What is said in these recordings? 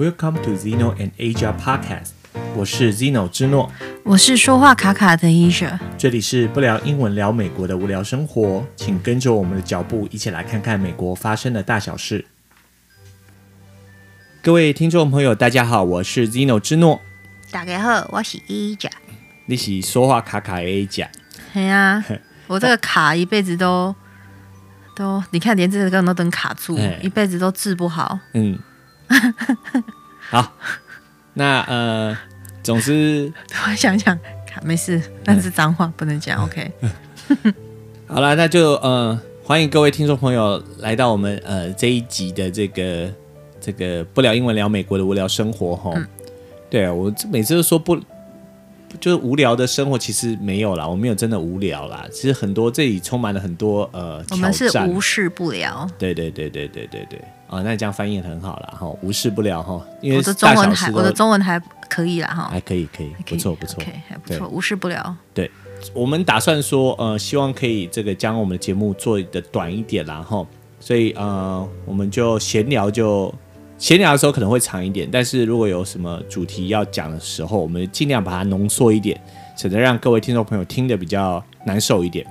Welcome to Zeno and Asia Podcast。我是 Zeno 之诺，我是说话卡卡的 Asia。这里是不聊英文聊美国的无聊生活，请跟着我们的脚步，一起来看看美国发生的大小事。各位听众朋友，大家好，我是 Zeno 之诺。大家好，我是 Asia。你是说话卡卡的 Asia？对呀，我这个卡一辈子都都，你看连这个都能卡住，一辈子都治不好。嗯。好，那呃，总之，我想想，没事，那是脏话、嗯、不能讲，OK。好了，那就呃，欢迎各位听众朋友来到我们呃这一集的这个这个不聊英文聊美国的无聊生活哈。嗯、对啊，我每次都说不。就是无聊的生活，其实没有啦，我没有真的无聊啦。其实很多这里充满了很多呃。我们是无事不聊。对对对对对对对。啊、哦，那这样翻译很好啦。哈，无事不聊哈，因为我的中文还我的中文还可以啦哈，还可以可以，不错不错，OK 还不错，无事不聊。对，我们打算说呃，希望可以这个将我们的节目做的短一点啦哈，所以呃，我们就闲聊就。闲聊的时候可能会长一点，但是如果有什么主题要讲的时候，我们尽量把它浓缩一点，省得让各位听众朋友听得比较难受一点。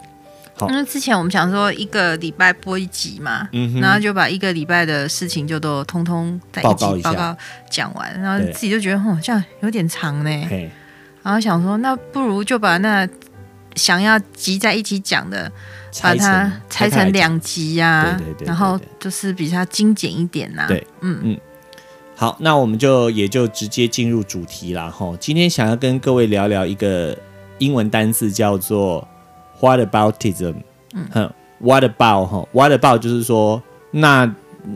好，因为之前我们想说一个礼拜播一集嘛，嗯，然后就把一个礼拜的事情就都通通在报告一下，报告讲完，然后自己就觉得哦，这样有点长呢，然后想说那不如就把那想要集在一起讲的。把它拆成两集呀，然后就是比较精简一点呐。对，嗯嗯。好，那我们就也就直接进入主题了哈。今天想要跟各位聊聊一个英文单字，叫做 “whataboutism”。嗯哼，what about 哈？what about 就是说，那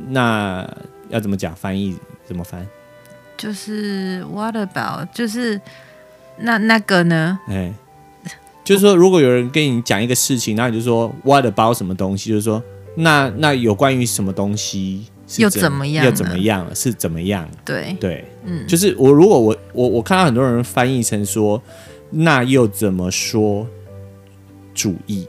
那要怎么讲？翻译怎么翻？就是 what about，就是那那个呢？哎。就是说，如果有人跟你讲一个事情，然后你就说 “what about 什么东西”，就是说，那那有关于什么东西又怎么样？又怎么样？是怎么样？对对，嗯，就是我如果我我我看到很多人翻译成说，那又怎么说主义？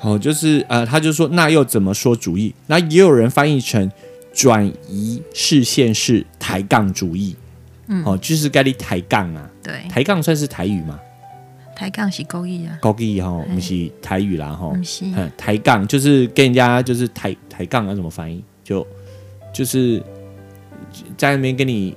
哦，就是呃，他就说那又怎么说主义？那也有人翻译成转移视线是抬杠主义。嗯，哦，就是该你抬杠啊。对，抬杠算是台语吗？抬杠是国语啊，国语哈，不是台语啦哈。抬杠就是跟人家就是抬抬杠要怎么翻译？就就是在那边跟你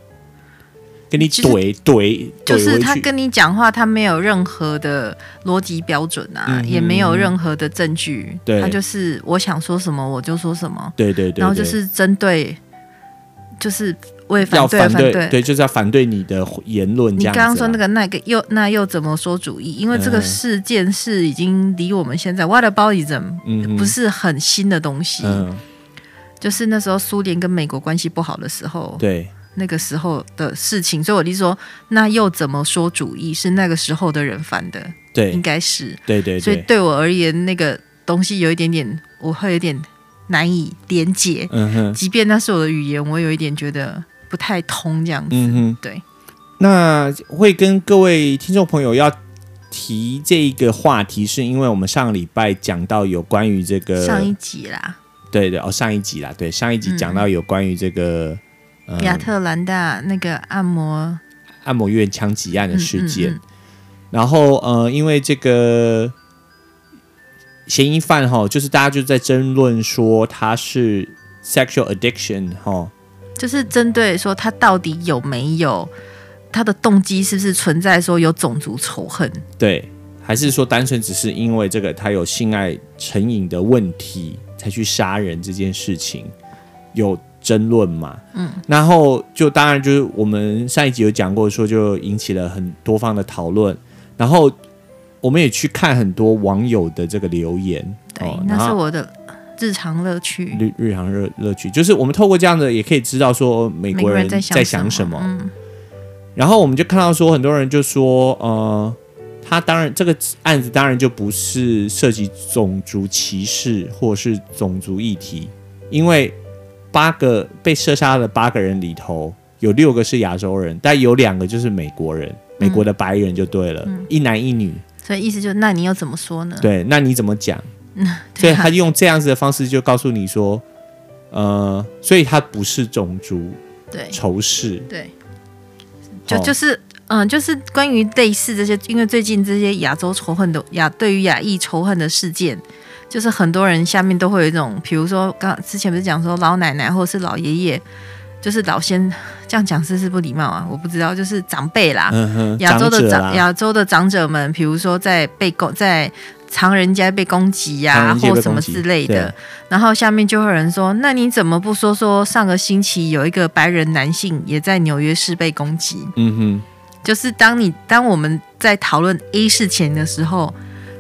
跟你怼怼，就是他跟你讲话，他没有任何的逻辑标准啊，也没有任何的证据，他就是我想说什么我就说什么，对对对，然后就是针对就是。我也反对，要反对，反对，对，就是要反对你的言论。你刚刚说那个那个又那又怎么说主义？因为这个事件是已经离我们现在 whataboutism 不是很新的东西。嗯，就是那时候苏联跟美国关系不好的时候，对那个时候的事情。所以我就说，那又怎么说主义是那个时候的人犯的？对，应该是对，对对。所以对我而言，那个东西有一点点，我会有点难以连结。嗯哼，即便那是我的语言，我有一点觉得。不太通这样子，嗯哼，对。那会跟各位听众朋友要提这个话题，是因为我们上个礼拜讲到有关于这个上一集啦，对对哦，上一集啦，对上一集讲到有关于这个、嗯嗯、亚特兰大那个按摩按摩院枪击案的事件，然后呃，因为这个嫌疑犯哈，就是大家就在争论说他是 sexual addiction 哈。就是针对说他到底有没有他的动机，是不是存在说有种族仇恨？对，还是说单纯只是因为这个他有性爱成瘾的问题才去杀人这件事情有争论嘛？嗯，然后就当然就是我们上一集有讲过，说就引起了很多方的讨论，然后我们也去看很多网友的这个留言。对，那是我的。日常乐趣，日日常乐乐趣，就是我们透过这样的，也可以知道说美国人在想什么。嗯，然后我们就看到说，很多人就说，呃，他当然这个案子当然就不是涉及种族歧视或是种族议题，因为八个被射杀的八个人里头，有六个是亚洲人，但有两个就是美国人，美国的白人就对了，嗯，一男一女。所以意思就是，那你又怎么说呢？对，那你怎么讲？所以他用这样子的方式就告诉你说，呃，所以他不是种族对。仇视，对，就就是嗯，就是关于类似这些，因为最近这些亚洲仇恨的亚对于亚裔仇恨的事件，就是很多人下面都会有一种，比如说刚之前不是讲说老奶奶或者是老爷爷。就是老先这样讲是是不礼貌啊，我不知道，就是长辈啦，亚、嗯、洲的长亚洲的长者们，比如说在被攻在唐人家被攻击呀、啊，或什么之类的，然后下面就会有人说，那你怎么不说说上个星期有一个白人男性也在纽约市被攻击？嗯哼，就是当你当我们在讨论 A 事情的时候，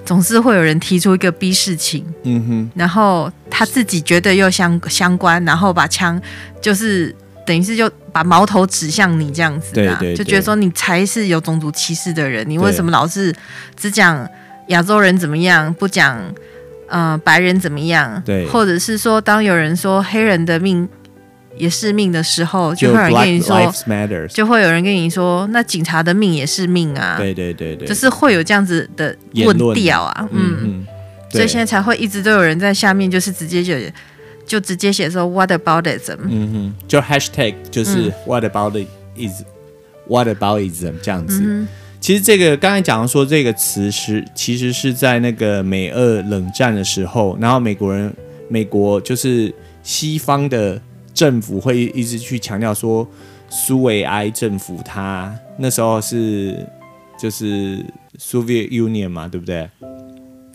总是会有人提出一个 B 事情，嗯哼，然后他自己觉得又相相关，然后把枪就是。等于是就把矛头指向你这样子，对对，就觉得说你才是有种族歧视的人，你为什么老是只讲亚洲人怎么样，不讲呃白人怎么样？对，或者是说，当有人说黑人的命也是命的时候，就会有人跟你说，就会有人跟你说，那警察的命也是命啊，对对对对，就是会有这样子的论调啊，嗯嗯，所以现在才会一直都有人在下面就是直接就。就直接写说 What about ism？嗯哼，就 Hashtag 就是 What about is、嗯、What about ism 这样子。嗯、其实这个刚才讲到说这个词是其实是在那个美俄冷战的时候，然后美国人美国就是西方的政府会一直去强调说苏维埃政府他那时候是就是 Soviet Union 嘛，对不对？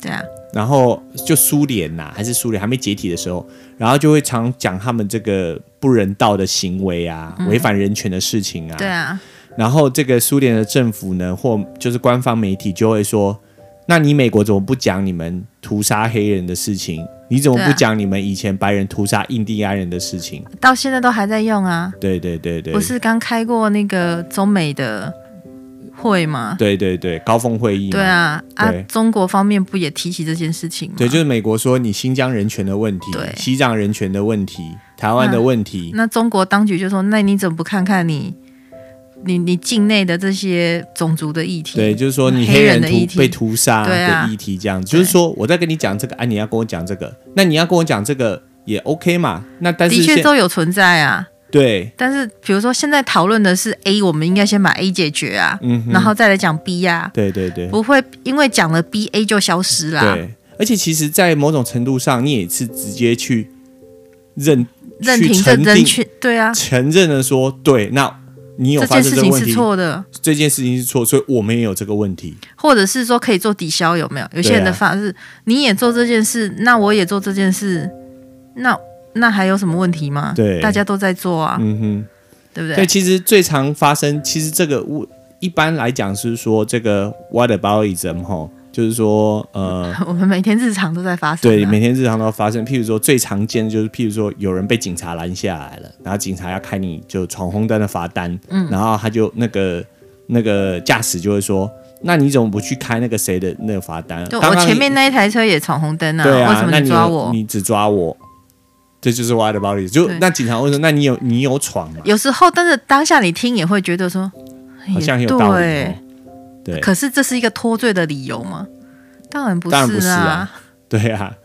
对啊。然后就苏联呐，还是苏联还没解体的时候，然后就会常讲他们这个不人道的行为啊，嗯、违反人权的事情啊。对啊。然后这个苏联的政府呢，或就是官方媒体就会说：“那你美国怎么不讲你们屠杀黑人的事情？你怎么不讲你们以前白人屠杀印第安人的事情？”到现在都还在用啊。对对对对。不是刚开过那个中美的。会吗？对对对，高峰会议。对啊，对啊，中国方面不也提起这件事情吗？对，就是美国说你新疆人权的问题，对，西藏人权的问题，台湾的问题。那，那中国当局就说：“那你怎么不看看你，你你境内的这些种族的议题？对，就是说你黑人屠人被屠杀的议题，这样子。就是说我在跟你讲这个，啊，你要跟我讲这个，那你要跟我讲这个也 OK 嘛？那但是的确都有存在啊。”对，但是比如说现在讨论的是 A，我们应该先把 A 解决啊，嗯，然后再来讲 B 呀，啊，对对对，不会因为讲了 B，A 就消失了。对，而且其实，在某种程度上，你也是直接去认认凭这人权，对啊，承认的说，对，那你有发生这个问题，这件事情是错的，这件事情是错，所以我们也有这个问题，或者是说可以做抵消，有没有？有些人的法是，啊，你也做这件事，那我也做这件事，那。那还有什么问题吗？对，大家都在做啊，嗯哼，对不对？对，其实最常发生，其实这个我一般来讲是说这个 what about ism 哈，就是说呃，我们每天日常都在发生，对，每天日常都发生。譬如说最常见的就是，譬如说有人被警察拦下来了，然后警察要开你就闯红灯的罚单，嗯，然后他就那个那个驾驶就会说，那你怎么不去开那个谁的那个罚单？我前面那一台车也闯红灯啊，对啊，为什么你抓我？你，你只抓我。这就是 what about it？就那警察会说：“那你有你有闯吗？”有时候，但是当下你听也会觉得说，好像有道理、哦。对，可是这是一个脱罪的理由吗？当然不是啊！不是啊对啊，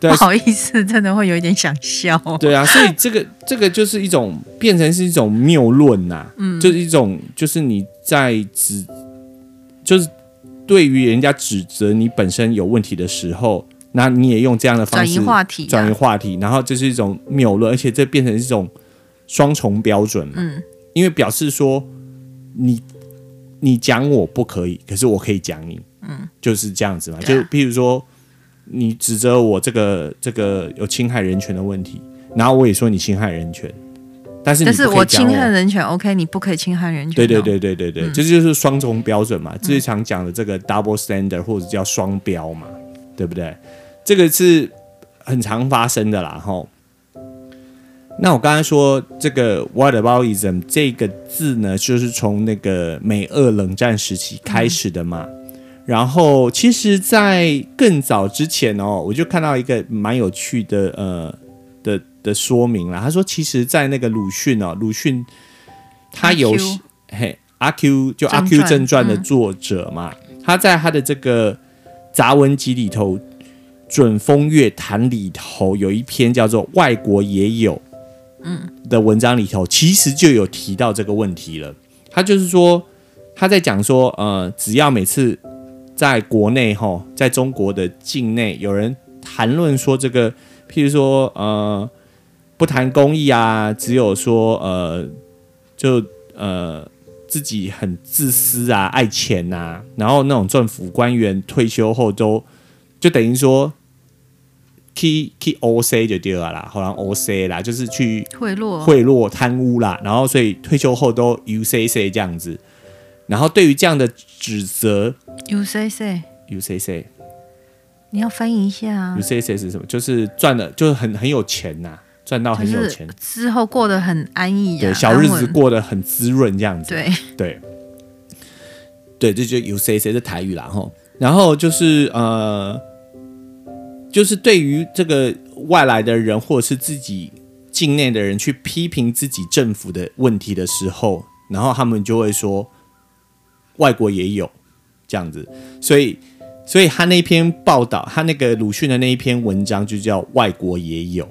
不好意思，真的会有一点想笑。对啊，所以这个这个就是一种变成是一种谬论呐，嗯，就是一种就是你在指，就是对于人家指责你本身有问题的时候。那你也用这样的方式转移话题，转移话题，然后这是一种谬论，而且这变成一种双重标准嘛。嗯，因为表示说你你讲我不可以，可是我可以讲你，嗯，就是这样子嘛。就譬如说你指责我这个这个有侵害人权的问题，然后我也说你侵害人权，但是你但是我侵害人权，OK，你不可以侵害人权。对对对对对对，这、嗯、就是双重标准嘛，最常讲的这个 double standard 或者叫双标嘛，对不对？这个是很常发生的啦，吼。那我刚才说这个 “what about ism” 这个字呢，就是从那个美俄冷战时期开始的嘛。嗯、然后，其实，在更早之前哦，我就看到一个蛮有趣的呃的的说明啦。他说，其实，在那个鲁迅哦，鲁迅他有嘿阿 Q 就阿 Q 正传的作者嘛，嗯、他在他的这个杂文集里头。准风月谈里头有一篇叫做《外国也有》的文章里头，其实就有提到这个问题了。他就是说，他在讲说，呃，只要每次在国内哈，在中国的境内有人谈论说这个，譬如说，呃，不谈公益啊，只有说，呃，就呃自己很自私啊，爱钱呐、然后那种政府官员退休后都就等于说。去去 O C 就对了啦，好像 O C 啦，就是去贿赂、贿赂、贪污啦，然后所以退休后都 U C C 这样子。然后对于这样的指责，U C C U C C，你要翻译一下啊。U C C 是什么？就是赚了，就是很很有钱呐、啊，赚到很有钱，之后过得很安逸、啊，对，小日子过得很滋润这样子。对对对，这就 U C C 是台语啦吼。然后就是呃。就是对于这个外来的人，或者是自己境内的人去批评自己政府的问题的时候，然后他们就会说，外国也有这样子，所以，所以他那篇报道，他那个鲁迅的那一篇文章就叫《外国也有》，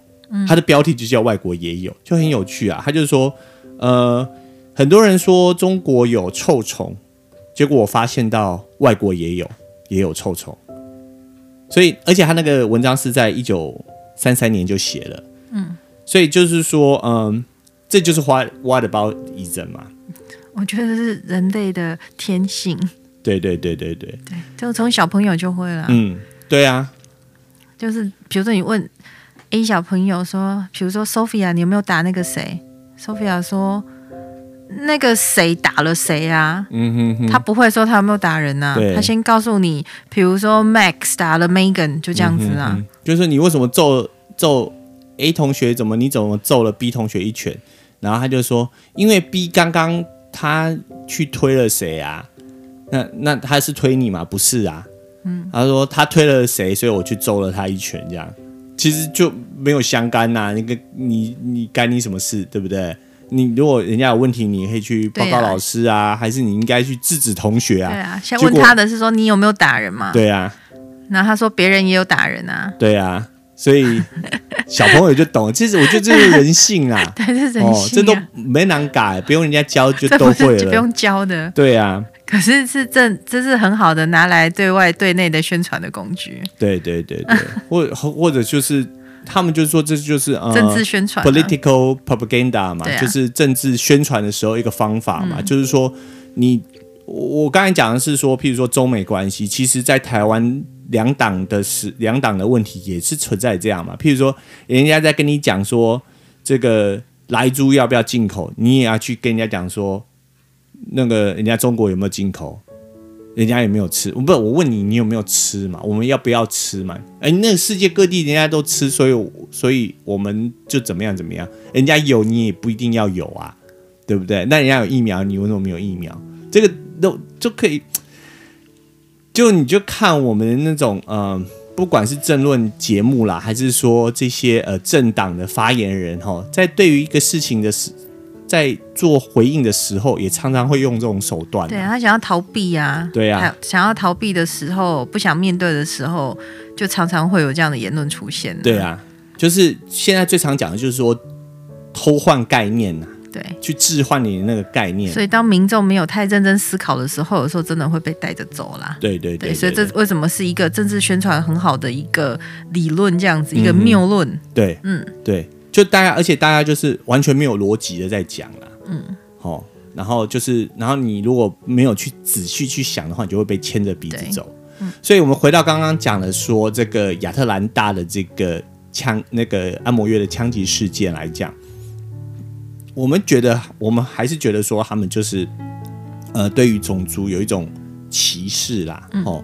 他的标题就叫《外国也有》，就很有趣啊。他就是说，呃，很多人说中国有臭虫，结果我发现到外国也有，也有臭虫。所以，而且他那个文章是在一九三三年就写了，嗯，所以就是说，嗯，这就是 what what aboutism 嘛？我觉得是人类的天性。对对对对对对，就从小朋友就会了。嗯，对啊，就是比如说你问 A 小朋友说，比如说 Sophia，你有没有打那个谁？Sophia 说。那个谁打了谁啊？嗯哼哼，他不会说他有没有打人呐、啊？他先告诉你，比如说 Max 打了 Megan，就这样子啊。嗯、就是你为什么揍揍 A 同学？怎么你怎么揍了 B 同学一拳？然后他就说，因为 B 刚刚他去推了谁啊？那那他是推你吗？不是啊。嗯，他说他推了谁，所以我去揍了他一拳。这样其实就没有相干呐、啊。那个你你干你什么事？对不对？你如果人家有问题，你可以去报告老师啊，啊还是你应该去制止同学啊？对啊，先问他的是说你有没有打人嘛？对啊，然后他说别人也有打人啊。对啊，所以 小朋友就懂了。其实我觉得这是人性啊，对，这是人性、啊哦，这都没难改，不用人家教就都会了，不用教的。对啊，可是是这这是很好的拿来对外对内的宣传的工具。对对对对，或或者就是。他们就是说，这就是呃，政治宣传，political propaganda 嘛，啊、就是政治宣传的时候一个方法嘛。嗯、就是说，你我刚才讲的是说，譬如说中美关系，其实在台湾两党的是，两党的问题也是存在这样嘛。譬如说，人家在跟你讲说这个莱猪要不要进口，你也要去跟人家讲说，那个人家中国有没有进口？人家有没有吃？不，我问你，你有没有吃嘛？我们要不要吃嘛？哎，那世界各地人家都吃，所以所以我们就怎么样怎么样？人家有，你也不一定要有啊，对不对？那人家有疫苗，你为什么没有疫苗？这个都就可以，就你就看我们的那种呃，不管是政论节目啦，还是说这些呃政党的发言人哈，在对于一个事情的时。在做回应的时候，也常常会用这种手段、啊。对他想要逃避啊，对啊，想要逃避的时候，不想面对的时候，就常常会有这样的言论出现。对啊，就是现在最常讲的就是说偷换概念呐、啊，对，去置换你的那个概念。所以当民众没有太认真思考的时候，有时候真的会被带着走啦。对对对，对，对，对，所以这为什么是一个政治宣传很好的一个理论，这样子、嗯、一个谬论。对，嗯，对。就大家，而且大家就是完全没有逻辑的在讲啦，嗯，好、哦，然后就是，然后你如果没有去仔细去想的话，你就会被牵着鼻子走。嗯，所以我们回到刚刚讲的，说这个亚特兰大的这个枪，那个按摩院的枪击事件来讲，我们觉得，我们还是觉得说，他们就是，呃，对于种族有一种歧视啦，哦，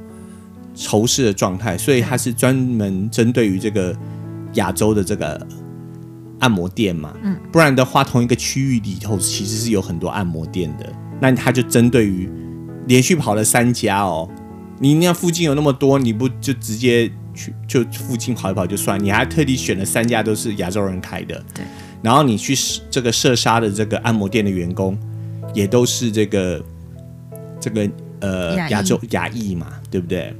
仇视的状态，所以他是专门针对于这个亚洲的这个。按摩店嘛，嗯，不然的话，同一个区域里头其实是有很多按摩店的。那他就针对于连续跑了三家哦，你那附近有那么多，你不就直接去就附近跑一跑就算？你还特地选了三家都是亚洲人开的，对。然后你去这个射杀的这个按摩店的员工，也都是这个这个呃亚洲亚裔嘛，对不对？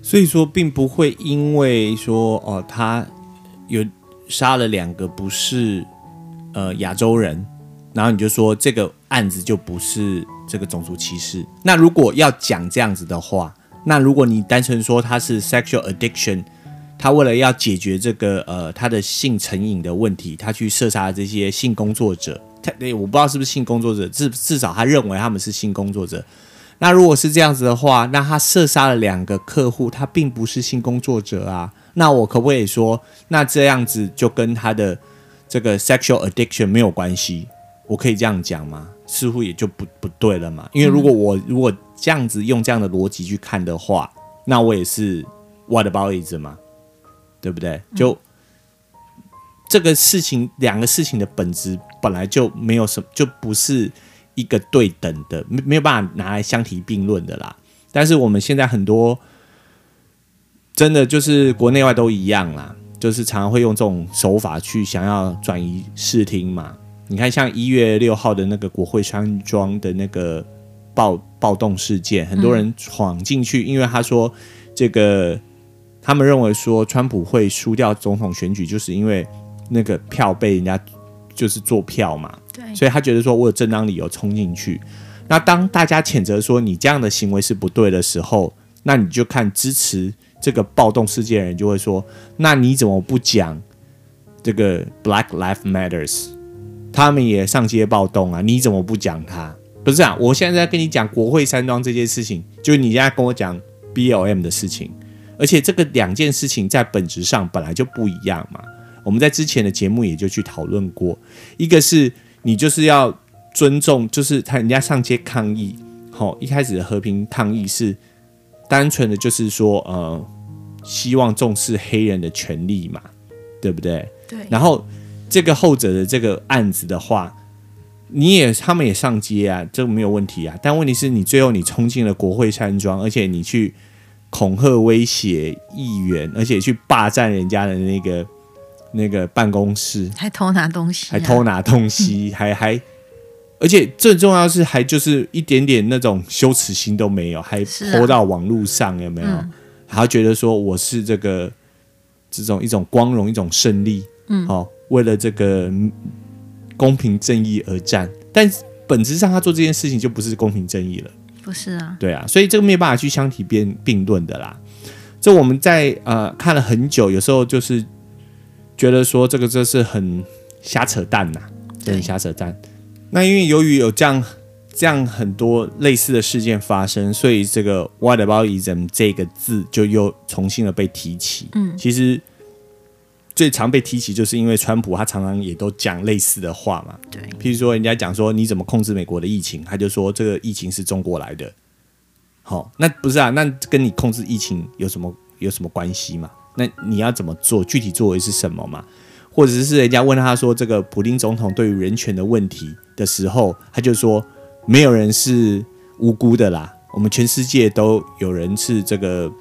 所以说，并不会因为说哦他有。杀了两个不是呃亚洲人，然后你就说这个案子就不是这个种族歧视。那如果要讲这样子的话，那如果你单纯说他是 sexual addiction，他为了要解决这个呃他的性成瘾的问题，他去射杀这些性工作者。他我不知道是不是性工作者，至至少他认为他们是性工作者。那如果是这样子的话，那他射杀了两个客户，他并不是性工作者啊。那我可不可以说，那这样子就跟他的这个 sexual addiction 没有关系？我可以这样讲吗？似乎也就不不对了嘛。因为如果我如果这样子用这样的逻辑去看的话，那我也是 whataboutism 嘛，对不对？就、嗯、这个事情，两个事情的本质本来就没有什么，就不是。一个对等的，没没有办法拿来相提并论的啦。但是我们现在很多真的就是国内外都一样啦，就是常常会用这种手法去想要转移视听嘛。你看，像一月六号的那个国会山庄的那个暴暴动事件，很多人闯进去，因为他说这个他们认为说川普会输掉总统选举，就是因为那个票被人家就是做票嘛。对，所以他觉得说，我有正当理由冲进去。那当大家谴责说你这样的行为是不对的时候，那你就看支持这个暴动事件的人就会说，那你怎么不讲这个 Black Lives Matters？他们也上街暴动啊，你怎么不讲他？不是啊，我现在在跟你讲国会山庄这件事情，就是你现在跟我讲 BLM 的事情，而且这个两件事情在本质上本来就不一样嘛。我们在之前的节目也就去讨论过，一个是。你就是要尊重，就是他人家上街抗议，好，一开始的和平抗议是单纯的，就是说，呃，希望重视黑人的权利嘛，对不对？对。然后这个后者的这个案子的话，你也他们也上街啊，这个没有问题啊。但问题是你最后你冲进了国会山庄，而且你去恐吓威胁议员，而且去霸占人家的那个。那个办公室还偷拿东西，还偷拿东西，还还，而且最重要的是，还就是一点点那种羞耻心都没有，还泼到网络上有没有？还觉得说我是这个这种一种光荣，一种胜利，嗯，好，为了这个公平正义而战，但本质上他做这件事情就不是公平正义了，不是啊？对啊，所以这个没有办法去相提并并论的啦。这我们在呃看了很久，有时候就是。觉得说这个这是很瞎扯淡呐、啊，很瞎扯淡。那因为由于有这样这样很多类似的事件发生，所以这个 “whataboutism” 这个字就又重新的被提起。嗯，其实最常被提起，就是因为川普他常常也都讲类似的话嘛。对，譬如说人家讲说你怎么控制美国的疫情，他就说这个疫情是中国来的。好，那不是啊？那跟你控制疫情有什么有什么关系嘛？那你要怎么做？具体作为是什么嘛？或者是人家问他说，这个普丁总统对于人权的问题的时候，他就说没有人是无辜的啦，我们全世界都有人是这个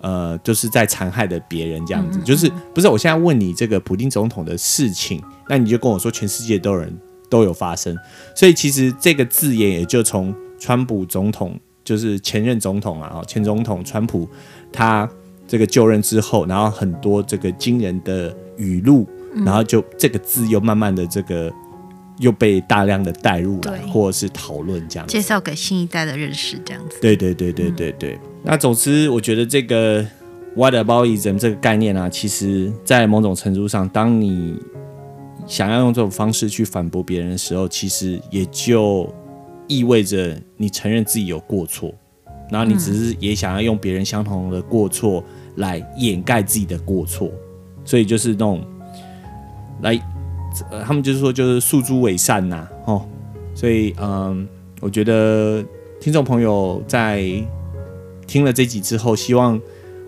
呃，就是在残害的别人这样子。嗯嗯嗯，就是不是？我现在问你这个普丁总统的事情，那你就跟我说全世界都有人都有发生。所以其实这个字眼也就从川普总统，就是前任总统啊，前总统川普他。这个就任之后，然后很多这个惊人的语录，嗯、然后就这个字又慢慢的这个又被大量的带入了，或者是讨论这样，介绍给新一代的认识这样子。对对对对对对。嗯、那总之，我觉得这个 whataboutism 这个概念啊，其实在某种程度上，当你想要用这种方式去反驳别人的时候，其实也就意味着你承认自己有过错，然后你只是也想要用别人相同的过错。来掩盖自己的过错，所以就是那种来，呃，他们就是说就是诉诸伪善呐，哦，所以嗯，我觉得听众朋友在听了这集之后，希望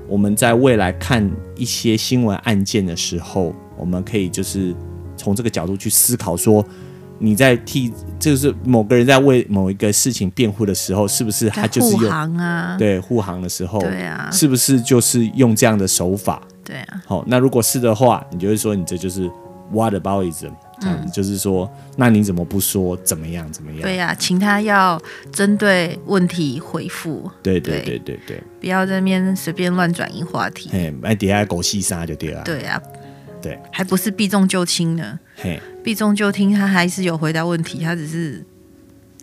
我们在未来看一些新闻案件的时候，我们可以就是从这个角度去思考说。你在替，就是某个人在为某一个事情辩护的时候，是不是他就是用护航啊？对，护航的时候，对啊，是不是就是用这样的手法？对啊。好，那如果是的话，你就会说你这就是 whataboutism，这样子，就是说，那你怎么不说怎么样怎么样？对呀，请他要针对问题回复。对对对对对，不要在那边随便乱转移话题。哎，买底下狗戏杀就对了。对啊。对，还不是避重就轻呢。嘿避重就轻，他还是有回答问题，他只是。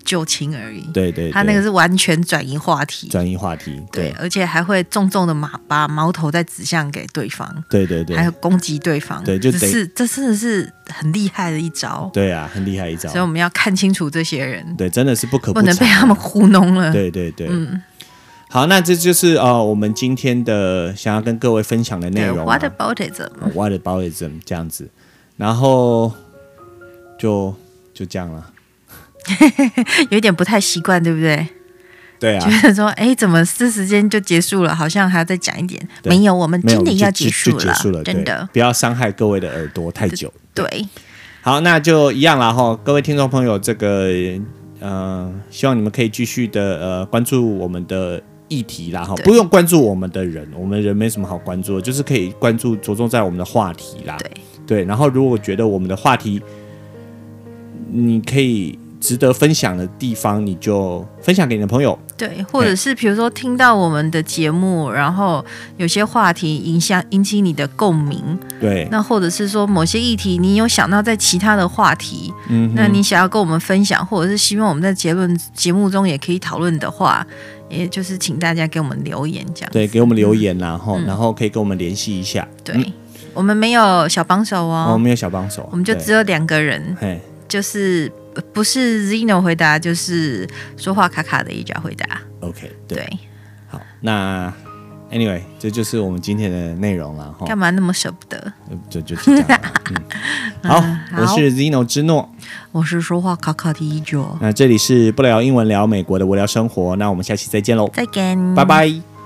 就轻而已，对，对对，他那个是完全转移话题，转移话题，对，对，而且还会重重的马把矛头再指向给对方，对对对，还有攻击对方，对，就只是这真的是很厉害的一招，对啊，很厉害一招，所以我们要看清楚这些人，对，真的是不可不，不能被他们糊弄了，对对对，嗯，好，那这就是呃我们今天的想要跟各位分享的内容，What aboutism？What aboutism 这样子，然后就就这样了。有点不太习惯，对不对？对啊，觉得说，哎，怎么这时间就结束了？好像还要再讲一点。没有，我们今天要结束了，结束了，真的，不要伤害各位的耳朵太久。对，好，那就一样了哈。各位听众朋友，这个呃，希望你们可以继续的呃关注我们的议题啦哈，不用关注我们的人，我们人没什么好关注的，就是可以关注着重在我们的话题啦。对对，然后如果觉得我们的话题，你可以。值得分享的地方，你就分享给你的朋友。对，或者是比如说听到我们的节目，然后有些话题影响引起你的共鸣。对，那或者是说某些议题，你有想到在其他的话题，嗯，那你想要跟我们分享，或者是希望我们在结论节目中也可以讨论的话，也就是请大家给我们留言，这样。对，给我们留言，然后、嗯、然后可以跟我们联系一下。对、嗯、我们没有小帮手哦，我们没有小帮手，我们就只有两个人，就是。不是 Zeno 回答，就是说话卡卡的一家回答。OK，对，对好，那 Anyway，这就是我们今天的内容了哈。干嘛那么舍不得？就就这样、嗯。好，我是 Zeno 之诺，我是说话卡卡的一九。那这里是不聊英文聊美国的无聊生活，那我们下期再见喽，再见，拜拜。